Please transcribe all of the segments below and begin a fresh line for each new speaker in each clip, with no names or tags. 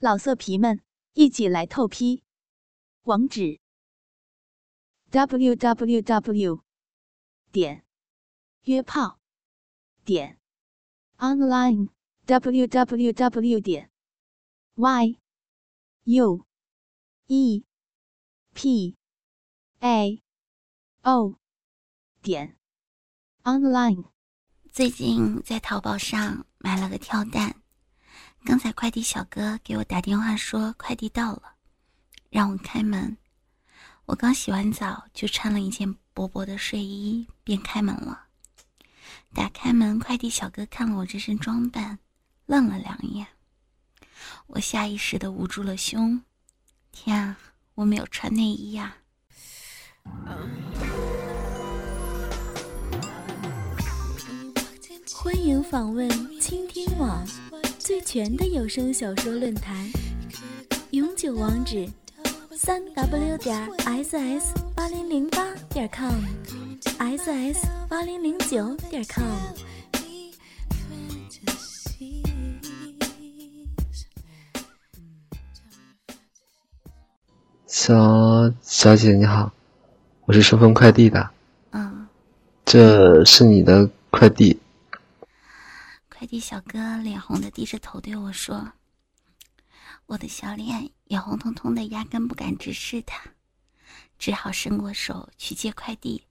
老色皮们，一起来透批！网址：w w w 点约炮点 online w w w 点 y u e p a o 点 online。
最近在淘宝上买了个跳蛋。刚才快递小哥给我打电话说快递到了，让我开门。我刚洗完澡，就穿了一件薄薄的睡衣，便开门了。打开门，快递小哥看了我这身装扮，愣了两眼。我下意识的捂住了胸。天啊，我没有穿内衣呀！
欢迎访问倾听网。最全的有声小说论坛，永久网址：三 w 点 ss 八零零八点 com，ss 八零零九点 com。
小小姐你好，我是顺丰快递的。
嗯，
这是你的快递。
快递小哥脸红的低着头对我说：“我的小脸也红彤彤的，压根不敢直视他，只好伸过手去接快递，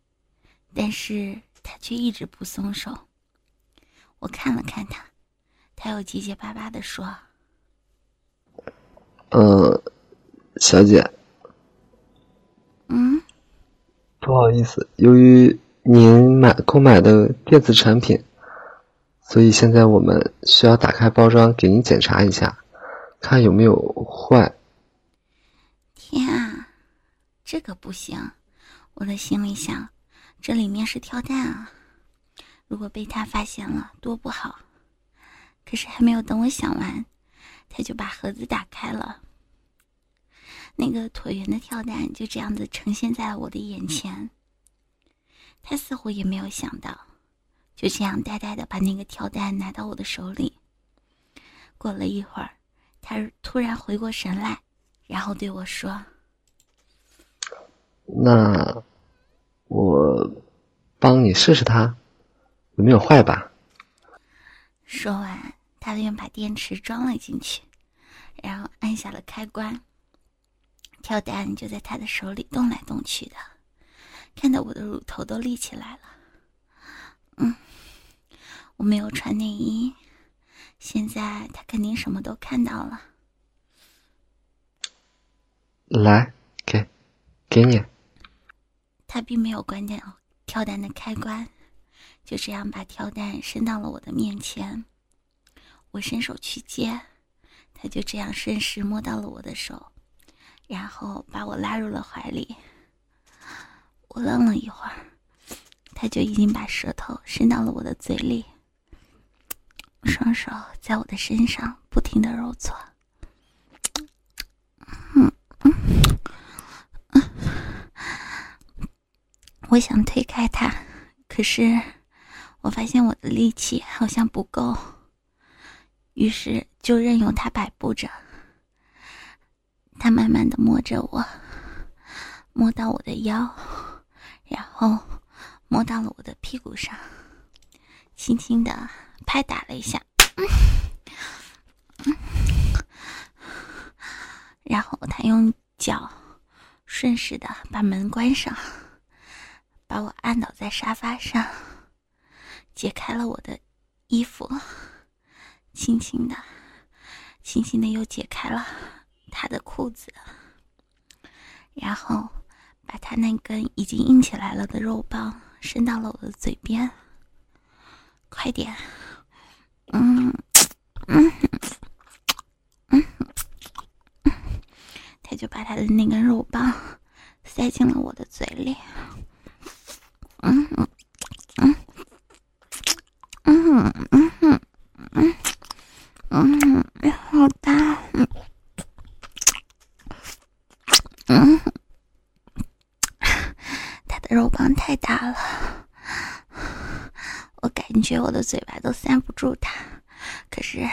但是他却一直不松手。我看了看他，他又结结巴巴的说：‘
呃，小姐，
嗯，
不好意思，由于您买购买的电子产品。’”所以现在我们需要打开包装给您检查一下，看有没有坏。
天啊，这个不行！我的心里想，这里面是跳蛋啊，如果被他发现了，多不好。可是还没有等我想完，他就把盒子打开了。那个椭圆的跳蛋就这样子呈现在了我的眼前。他似乎也没有想到。就这样呆呆的把那个跳蛋拿到我的手里。过了一会儿，他突然回过神来，然后对我说：“
那我帮你试试它，有没有坏吧？”
说完，他便把电池装了进去，然后按下了开关。跳蛋就在他的手里动来动去的，看得我的乳头都立起来了。嗯。我没有穿内衣，现在他肯定什么都看到了。
来，给，给你。
他并没有关掉跳蛋的开关，就这样把跳蛋伸到了我的面前。我伸手去接，他就这样顺势摸到了我的手，然后把我拉入了怀里。我愣了一会儿，他就已经把舌头伸到了我的嘴里。双手在我的身上不停的揉搓，嗯嗯嗯，我想推开他，可是我发现我的力气好像不够，于是就任由他摆布着。他慢慢的摸着我，摸到我的腰，然后摸到了我的屁股上，轻轻的。拍打了一下，然后他用脚顺势的把门关上，把我按倒在沙发上，解开了我的衣服，轻轻的、轻轻的又解开了他的裤子，然后把他那根已经硬起来了的肉棒伸到了我的嘴边，快点。嗯嗯嗯他就把他的那根肉棒塞进了我的嘴里。嗯嗯嗯嗯嗯嗯嗯我的嘴巴都塞不住他，可是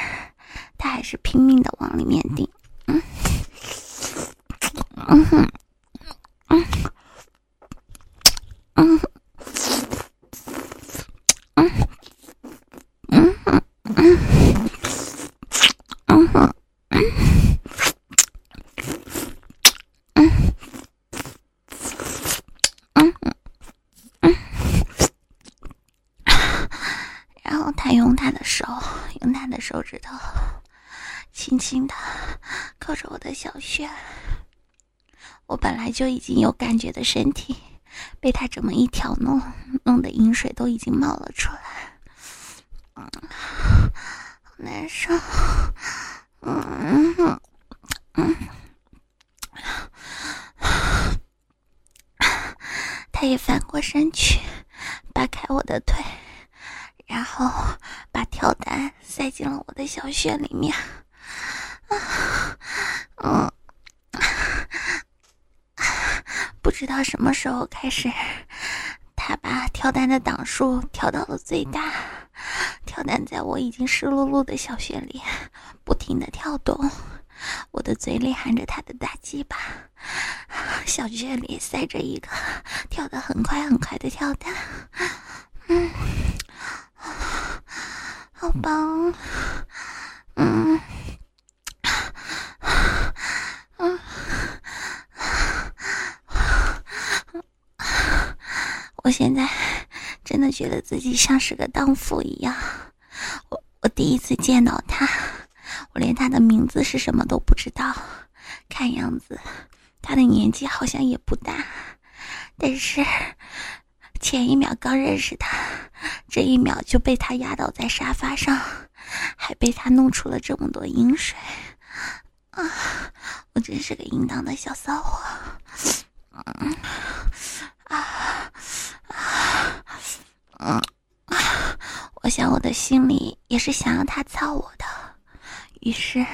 他还是拼命的往里面顶。嗯，嗯哼，嗯。用他的手，用他的手指头，轻轻的扣着我的小穴。我本来就已经有感觉的身体，被他这么一挑弄，弄得饮水都已经冒了出来，好难受，嗯嗯，他也翻过身去，扒开我的腿，然后把跳蛋塞进了我的小穴里面，啊，嗯。不知道什么时候开始，他把跳蛋的档数调到了最大，跳蛋在我已经湿漉漉的小穴里不停的跳动，我的嘴里含着他的大鸡巴，小穴里塞着一个跳得很快很快的跳蛋，嗯，好棒，嗯。我现在真的觉得自己像是个荡妇一样。我我第一次见到他，我连他的名字是什么都不知道。看样子他的年纪好像也不大，但是前一秒刚认识他，这一秒就被他压倒在沙发上，还被他弄出了这么多饮水。啊，我真是个淫荡的小骚货。嗯，啊。嗯，我想我的心里也是想要他操我的，于是，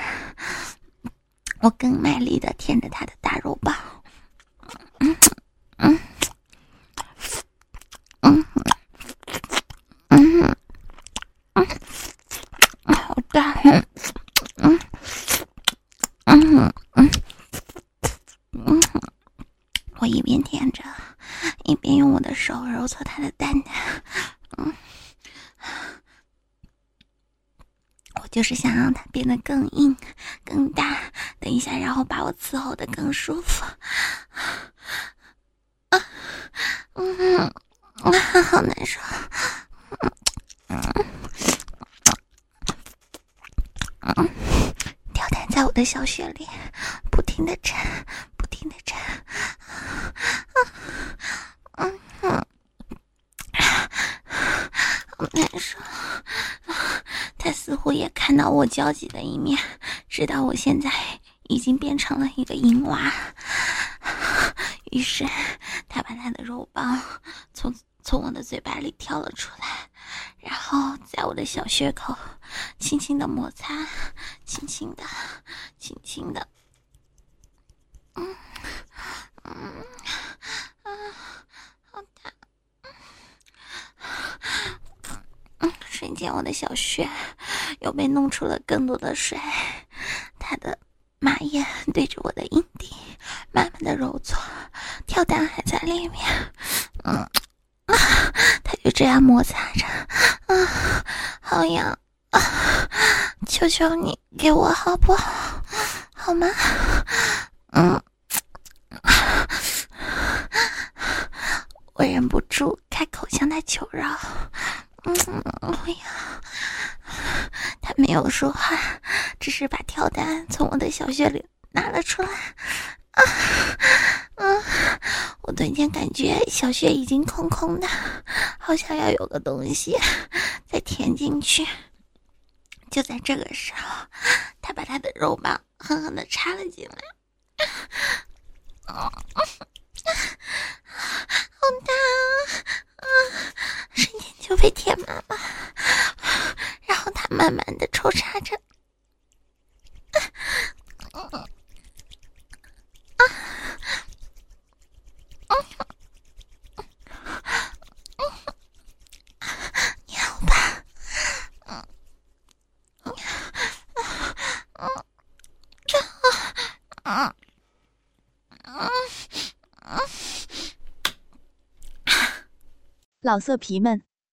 我更卖力的舔着他的大肉棒，嗯嗯嗯嗯，好大，嗯嗯嗯嗯，我一舔着。一边用我的手揉搓他的蛋蛋，嗯，我就是想让他变得更硬、更大，等一下，然后把我伺候的更舒服。啊，嗯，啊，好难受，嗯。嗯，吊蛋在我的小穴里不停的震，不停的震，啊。嗯哼，好难受。我也看到我焦急的一面，知道我现在已经变成了一个淫娃，于是他把他的肉棒从从我的嘴巴里挑了出来，然后在我的小穴口轻轻的摩擦，轻轻的，轻轻的，嗯嗯。瞬间，我的小穴又被弄出了更多的水，他的马眼对着我的阴蒂慢慢的揉搓，跳蛋还在里面，嗯，啊，他就这样摩擦着，啊，好痒，啊，求求你给我好不好？好吗？嗯，我忍不住开口向他求饶。嗯，哎呀，他没有说话，只是把跳蛋从我的小穴里拿了出来。啊，嗯，我顿间感觉小穴已经空空的，好像要有个东西再填进去。就在这个时候，他把他的肉棒狠狠的插了进来。被舔妈妈，然后他慢慢的抽插着。
老色皮们，